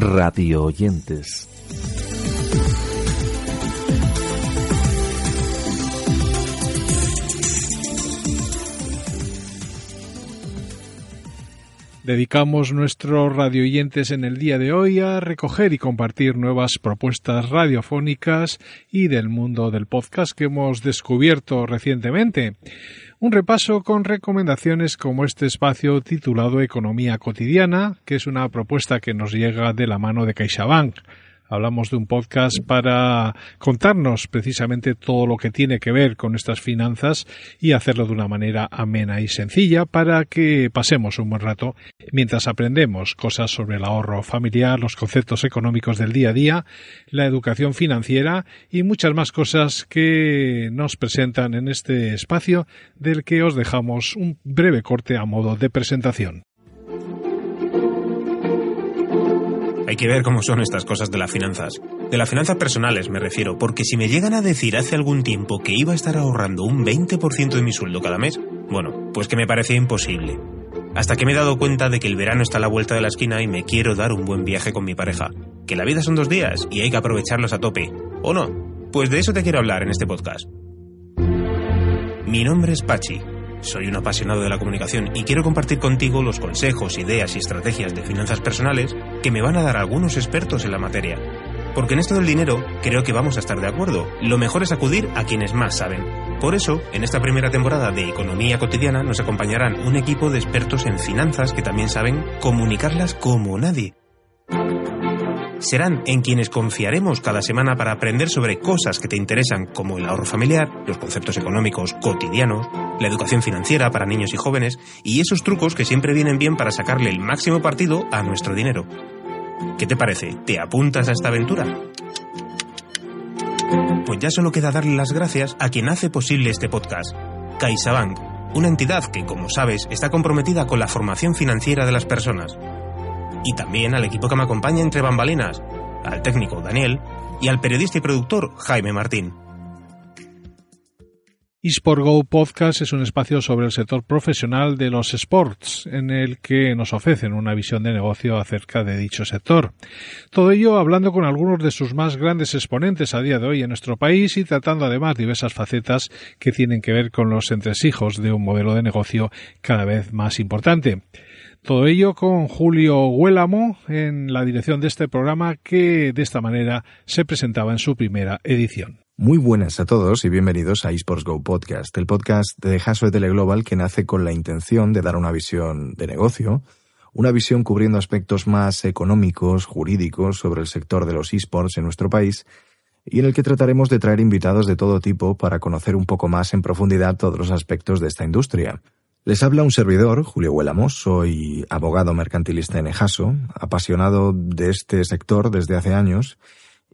radio oyentes. Dedicamos nuestros radioyentes en el día de hoy a recoger y compartir nuevas propuestas radiofónicas y del mundo del podcast que hemos descubierto recientemente. Un repaso con recomendaciones como este espacio titulado Economía cotidiana, que es una propuesta que nos llega de la mano de CaixaBank. Hablamos de un podcast para contarnos precisamente todo lo que tiene que ver con estas finanzas y hacerlo de una manera amena y sencilla para que pasemos un buen rato mientras aprendemos cosas sobre el ahorro familiar, los conceptos económicos del día a día, la educación financiera y muchas más cosas que nos presentan en este espacio del que os dejamos un breve corte a modo de presentación. Hay que ver cómo son estas cosas de las finanzas. De las finanzas personales me refiero, porque si me llegan a decir hace algún tiempo que iba a estar ahorrando un 20% de mi sueldo cada mes, bueno, pues que me parecía imposible. Hasta que me he dado cuenta de que el verano está a la vuelta de la esquina y me quiero dar un buen viaje con mi pareja. Que la vida son dos días y hay que aprovecharlos a tope. ¿O no? Pues de eso te quiero hablar en este podcast. Mi nombre es Pachi soy un apasionado de la comunicación y quiero compartir contigo los consejos, ideas y estrategias de finanzas personales que me van a dar algunos expertos en la materia. Porque en esto del dinero creo que vamos a estar de acuerdo. Lo mejor es acudir a quienes más saben. Por eso, en esta primera temporada de Economía Cotidiana nos acompañarán un equipo de expertos en finanzas que también saben comunicarlas como nadie serán en quienes confiaremos cada semana para aprender sobre cosas que te interesan como el ahorro familiar, los conceptos económicos cotidianos, la educación financiera para niños y jóvenes y esos trucos que siempre vienen bien para sacarle el máximo partido a nuestro dinero. ¿Qué te parece? ¿Te apuntas a esta aventura? Pues ya solo queda darle las gracias a quien hace posible este podcast, CaixaBank, una entidad que, como sabes, está comprometida con la formación financiera de las personas y también al equipo que me acompaña entre bambalinas, al técnico Daniel y al periodista y productor Jaime Martín. eSport Go Podcast es un espacio sobre el sector profesional de los sports, en el que nos ofrecen una visión de negocio acerca de dicho sector. Todo ello hablando con algunos de sus más grandes exponentes a día de hoy en nuestro país y tratando además diversas facetas que tienen que ver con los entresijos de un modelo de negocio cada vez más importante. Todo ello con Julio Huélamo en la dirección de este programa que de esta manera se presentaba en su primera edición. Muy buenas a todos y bienvenidos a eSports Go Podcast, el podcast de de Teleglobal que nace con la intención de dar una visión de negocio, una visión cubriendo aspectos más económicos, jurídicos sobre el sector de los esports en nuestro país y en el que trataremos de traer invitados de todo tipo para conocer un poco más en profundidad todos los aspectos de esta industria. Les habla un servidor, Julio Huélamos, soy abogado mercantilista en Ejaso, apasionado de este sector desde hace años,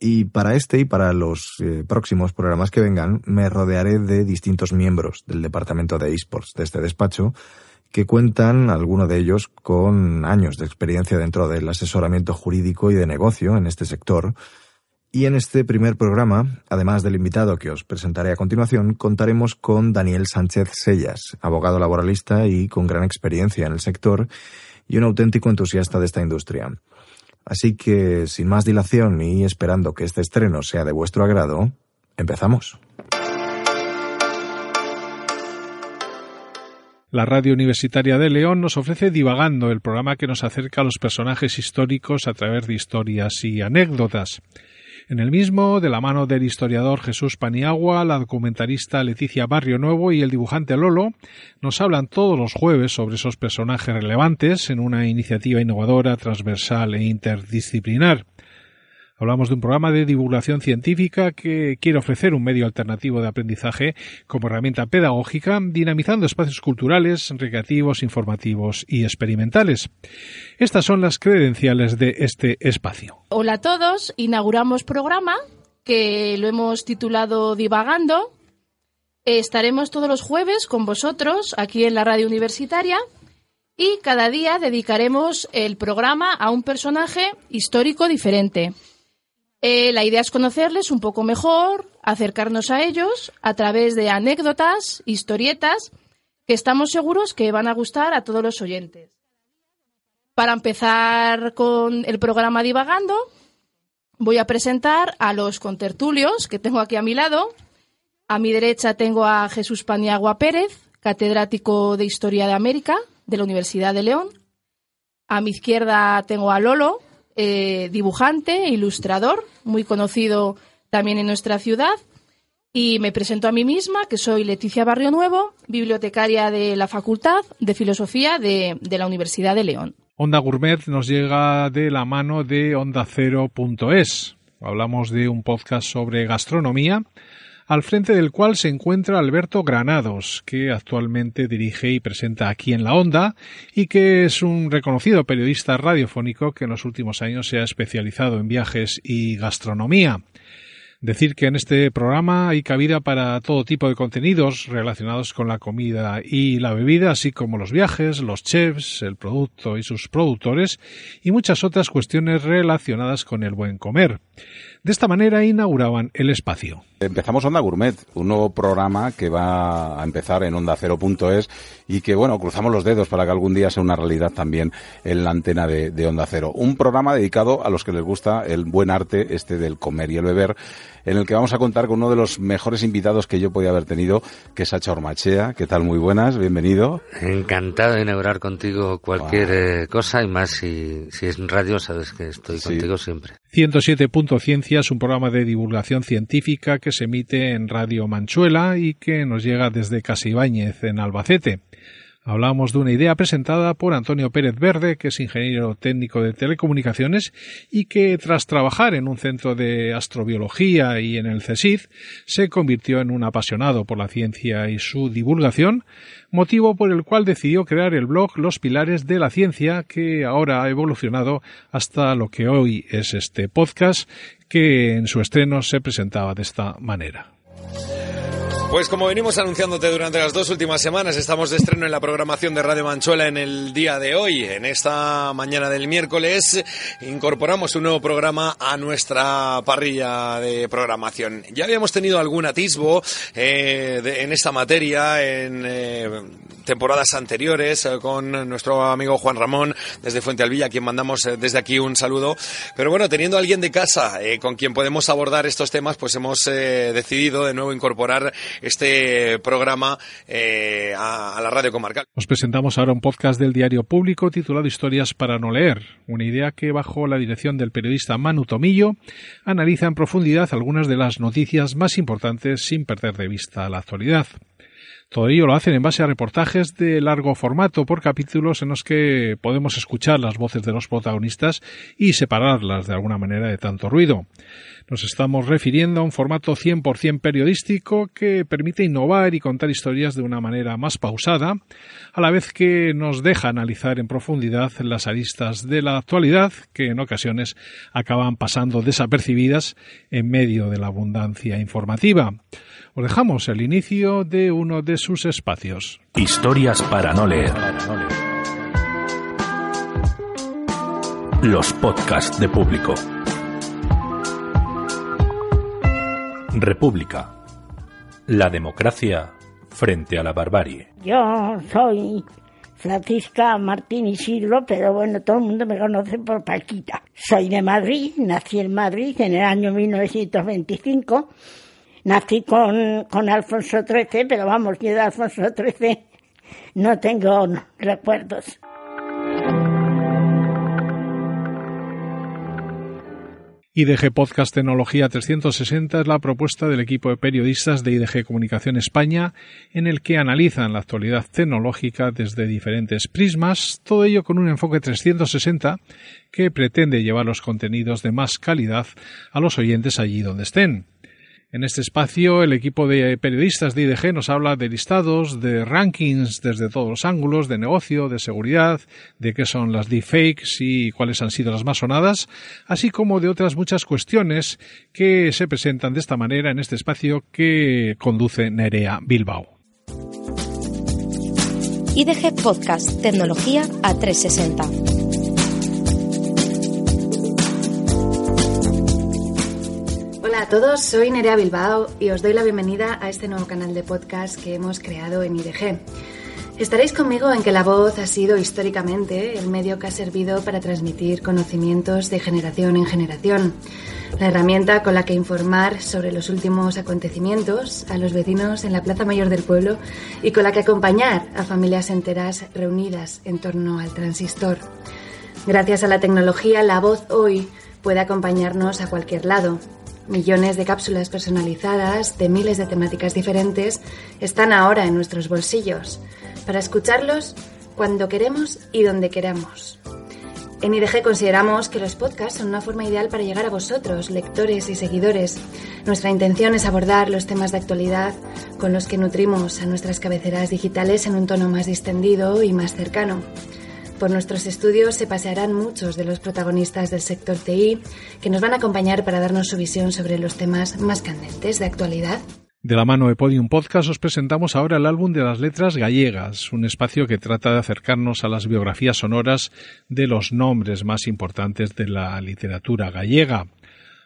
y para este y para los eh, próximos programas que vengan me rodearé de distintos miembros del departamento de esports de este despacho, que cuentan, algunos de ellos, con años de experiencia dentro del asesoramiento jurídico y de negocio en este sector, y en este primer programa, además del invitado que os presentaré a continuación, contaremos con Daniel Sánchez Sellas, abogado laboralista y con gran experiencia en el sector y un auténtico entusiasta de esta industria. Así que, sin más dilación y esperando que este estreno sea de vuestro agrado, empezamos. La Radio Universitaria de León nos ofrece Divagando, el programa que nos acerca a los personajes históricos a través de historias y anécdotas. En el mismo, de la mano del historiador Jesús Paniagua, la documentarista Leticia Barrio Nuevo y el dibujante Lolo, nos hablan todos los jueves sobre esos personajes relevantes en una iniciativa innovadora, transversal e interdisciplinar. Hablamos de un programa de divulgación científica que quiere ofrecer un medio alternativo de aprendizaje como herramienta pedagógica, dinamizando espacios culturales, recreativos, informativos y experimentales. Estas son las credenciales de este espacio. Hola a todos, inauguramos programa que lo hemos titulado Divagando. Estaremos todos los jueves con vosotros aquí en la radio universitaria y cada día dedicaremos el programa a un personaje histórico diferente. Eh, la idea es conocerles un poco mejor, acercarnos a ellos a través de anécdotas, historietas, que estamos seguros que van a gustar a todos los oyentes. Para empezar con el programa Divagando, voy a presentar a los contertulios que tengo aquí a mi lado. A mi derecha tengo a Jesús Paniagua Pérez, catedrático de Historia de América de la Universidad de León. A mi izquierda tengo a Lolo, eh, dibujante ilustrador, muy conocido también en nuestra ciudad. Y me presento a mí misma, que soy Leticia Barrio Nuevo, bibliotecaria de la Facultad de Filosofía de, de la Universidad de León. Onda Gourmet nos llega de la mano de OndaCero.es. Hablamos de un podcast sobre gastronomía, al frente del cual se encuentra Alberto Granados, que actualmente dirige y presenta aquí en la Onda y que es un reconocido periodista radiofónico que en los últimos años se ha especializado en viajes y gastronomía. Decir que en este programa hay cabida para todo tipo de contenidos relacionados con la comida y la bebida, así como los viajes, los chefs, el producto y sus productores y muchas otras cuestiones relacionadas con el buen comer. De esta manera inauguraban el espacio. Empezamos Onda Gourmet, un nuevo programa que va a empezar en Onda Cero.es y que, bueno, cruzamos los dedos para que algún día sea una realidad también en la antena de, de Onda Cero. Un programa dedicado a los que les gusta el buen arte este del comer y el beber en el que vamos a contar con uno de los mejores invitados que yo podía haber tenido, que es Sacha Ormachea. ¿Qué tal? Muy buenas, bienvenido. Encantado de inaugurar contigo cualquier wow. cosa y más si, si es radio, sabes que estoy sí. contigo siempre. 107.ciencia es un programa de divulgación científica que se emite en Radio Manchuela y que nos llega desde Casibáñez, en Albacete. Hablamos de una idea presentada por Antonio Pérez Verde, que es ingeniero técnico de telecomunicaciones y que tras trabajar en un centro de astrobiología y en el CSIC se convirtió en un apasionado por la ciencia y su divulgación, motivo por el cual decidió crear el blog Los Pilares de la Ciencia, que ahora ha evolucionado hasta lo que hoy es este podcast, que en su estreno se presentaba de esta manera. Pues como venimos anunciándote durante las dos últimas semanas, estamos de estreno en la programación de Radio Manchuela en el día de hoy. En esta mañana del miércoles incorporamos un nuevo programa a nuestra parrilla de programación. Ya habíamos tenido algún atisbo eh, de, en esta materia en eh, temporadas anteriores eh, con nuestro amigo Juan Ramón desde Fuente Alvilla, a quien mandamos desde aquí un saludo. Pero bueno, teniendo a alguien de casa con quien podemos abordar estos temas, pues hemos decidido de nuevo incorporar este programa eh, a, la radio comarcal. Os presentamos ahora un podcast del diario público titulado Historias para no leer, una idea que bajo la dirección del periodista Manu Tomillo analiza en profundidad algunas de las noticias más importantes sin perder de vista la actualidad. Todo ello lo hacen en base a reportajes de largo formato por capítulos en los que podemos escuchar las voces de los protagonistas y separarlas de alguna manera de tanto ruido. Nos estamos refiriendo a un formato 100% periodístico que permite innovar y contar historias de una manera más pausada, a la vez que nos deja analizar en profundidad las aristas de la actualidad que en ocasiones acaban pasando desapercibidas en medio de la abundancia informativa. Os dejamos el inicio de uno de sus espacios. Historias para no leer. Los podcasts de público. República. La democracia frente a la barbarie. Yo soy Francisca Martín Isidro, pero bueno, todo el mundo me conoce por Paquita. Soy de Madrid, nací en Madrid en el año 1925 nací con, con Alfonso XIII, pero vamos, yo de Alfonso XIII no tengo recuerdos. IDG Podcast Tecnología 360 es la propuesta del equipo de periodistas de IDG Comunicación España en el que analizan la actualidad tecnológica desde diferentes prismas, todo ello con un enfoque 360 que pretende llevar los contenidos de más calidad a los oyentes allí donde estén. En este espacio, el equipo de periodistas de IDG nos habla de listados, de rankings desde todos los ángulos, de negocio, de seguridad, de qué son las deepfakes y cuáles han sido las más sonadas, así como de otras muchas cuestiones que se presentan de esta manera en este espacio que conduce Nerea Bilbao. IDG Podcast Tecnología a 360. A todos, soy Nerea Bilbao y os doy la bienvenida a este nuevo canal de podcast que hemos creado en IDG. Estaréis conmigo en que la voz ha sido históricamente el medio que ha servido para transmitir conocimientos de generación en generación, la herramienta con la que informar sobre los últimos acontecimientos a los vecinos en la Plaza Mayor del pueblo y con la que acompañar a familias enteras reunidas en torno al transistor. Gracias a la tecnología, la voz hoy puede acompañarnos a cualquier lado, Millones de cápsulas personalizadas de miles de temáticas diferentes están ahora en nuestros bolsillos para escucharlos cuando queremos y donde queramos. En IDG consideramos que los podcasts son una forma ideal para llegar a vosotros, lectores y seguidores. Nuestra intención es abordar los temas de actualidad con los que nutrimos a nuestras cabeceras digitales en un tono más distendido y más cercano. Por nuestros estudios se pasearán muchos de los protagonistas del sector TI que nos van a acompañar para darnos su visión sobre los temas más candentes de actualidad. De la mano de Podium Podcast os presentamos ahora el álbum de las letras gallegas, un espacio que trata de acercarnos a las biografías sonoras de los nombres más importantes de la literatura gallega.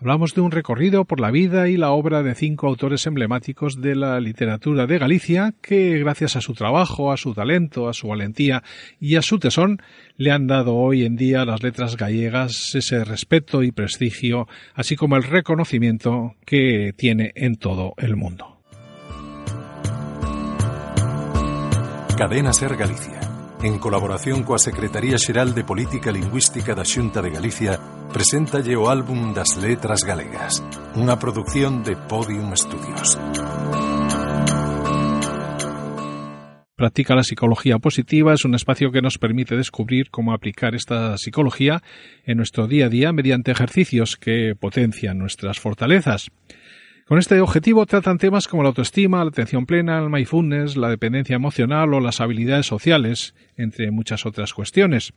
Hablamos de un recorrido por la vida y la obra de cinco autores emblemáticos de la literatura de Galicia que, gracias a su trabajo, a su talento, a su valentía y a su tesón, le han dado hoy en día a las letras gallegas ese respeto y prestigio, así como el reconocimiento que tiene en todo el mundo. Cadena Ser Galicia en colaboración coa Secretaría Xeral de Política Lingüística da Xunta de Galicia, presentalle o álbum das letras galegas, unha produción de Podium Studios. Practica la psicología positiva es un espacio que nos permite descubrir cómo aplicar esta psicología en nuestro día a día mediante ejercicios que potencian nuestras fortalezas. Con este objetivo tratan temas como la autoestima, la atención plena, el mindfulness, la dependencia emocional o las habilidades sociales, entre muchas otras cuestiones.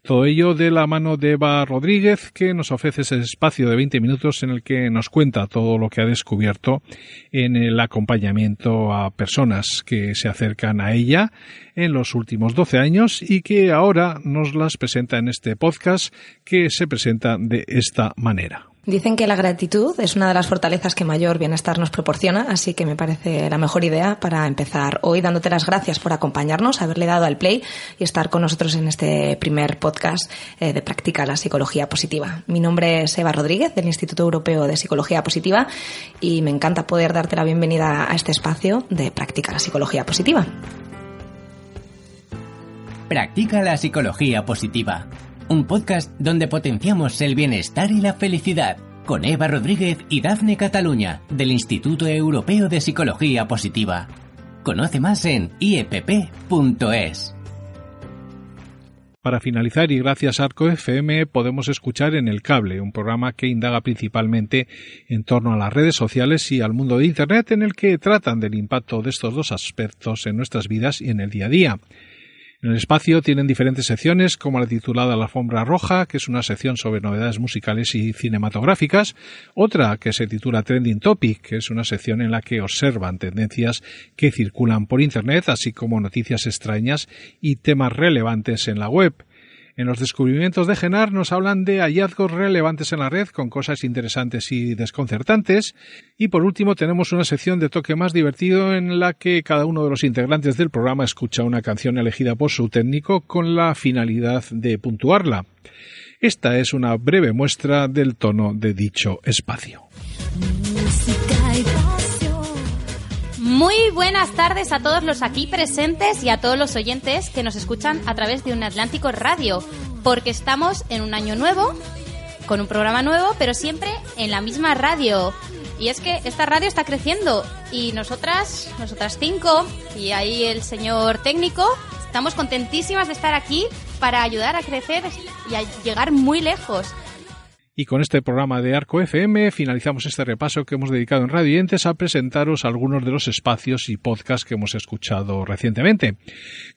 Todo ello de la mano de Eva Rodríguez, que nos ofrece ese espacio de 20 minutos en el que nos cuenta todo lo que ha descubierto en el acompañamiento a personas que se acercan a ella en los últimos 12 años y que ahora nos las presenta en este podcast que se presenta de esta manera. Dicen que la gratitud es una de las fortalezas que mayor bienestar nos proporciona, así que me parece la mejor idea para empezar hoy dándote las gracias por acompañarnos, haberle dado al play y estar con nosotros en este primer podcast eh, de Práctica la Psicología Positiva. Mi nombre es Eva Rodríguez del Instituto Europeo de Psicología Positiva y me encanta poder darte la bienvenida a este espacio de Práctica la Psicología Positiva. Practica la Psicología Positiva un podcast donde potenciamos el bienestar y la felicidad, con Eva Rodríguez y Dafne Cataluña, del Instituto Europeo de Psicología Positiva. Conoce más en iepp.es. Para finalizar, y gracias a Arco FM, podemos escuchar en El Cable, un programa que indaga principalmente en torno a las redes sociales y al mundo de Internet, en el que tratan del impacto de estos dos aspectos en nuestras vidas y en el día a día. En el espacio tienen diferentes secciones, como la titulada La Alfombra Roja, que es una sección sobre novedades musicales y cinematográficas, otra que se titula Trending Topic, que es una sección en la que observan tendencias que circulan por Internet, así como noticias extrañas y temas relevantes en la web. En los descubrimientos de Genar nos hablan de hallazgos relevantes en la red con cosas interesantes y desconcertantes. Y por último tenemos una sección de toque más divertido en la que cada uno de los integrantes del programa escucha una canción elegida por su técnico con la finalidad de puntuarla. Esta es una breve muestra del tono de dicho espacio. Muy buenas tardes a todos los aquí presentes y a todos los oyentes que nos escuchan a través de un Atlántico Radio, porque estamos en un año nuevo, con un programa nuevo, pero siempre en la misma radio. Y es que esta radio está creciendo y nosotras, nosotras cinco, y ahí el señor técnico, estamos contentísimas de estar aquí para ayudar a crecer y a llegar muy lejos. Y con este programa de Arco FM finalizamos este repaso que hemos dedicado en Radientes a presentaros algunos de los espacios y podcasts que hemos escuchado recientemente.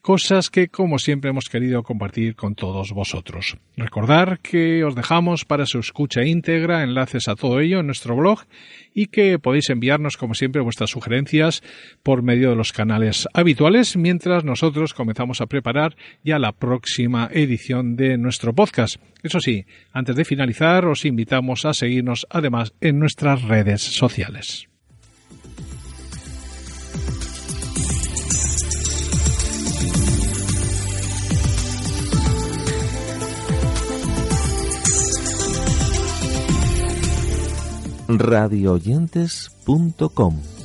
Cosas que, como siempre, hemos querido compartir con todos vosotros. Recordar que os dejamos para su escucha íntegra enlaces a todo ello en nuestro blog y que podéis enviarnos, como siempre, vuestras sugerencias por medio de los canales habituales mientras nosotros comenzamos a preparar ya la próxima edición de nuestro podcast. Eso sí, antes de finalizar, os invitamos a seguirnos además en nuestras redes sociales. radiooyentes.com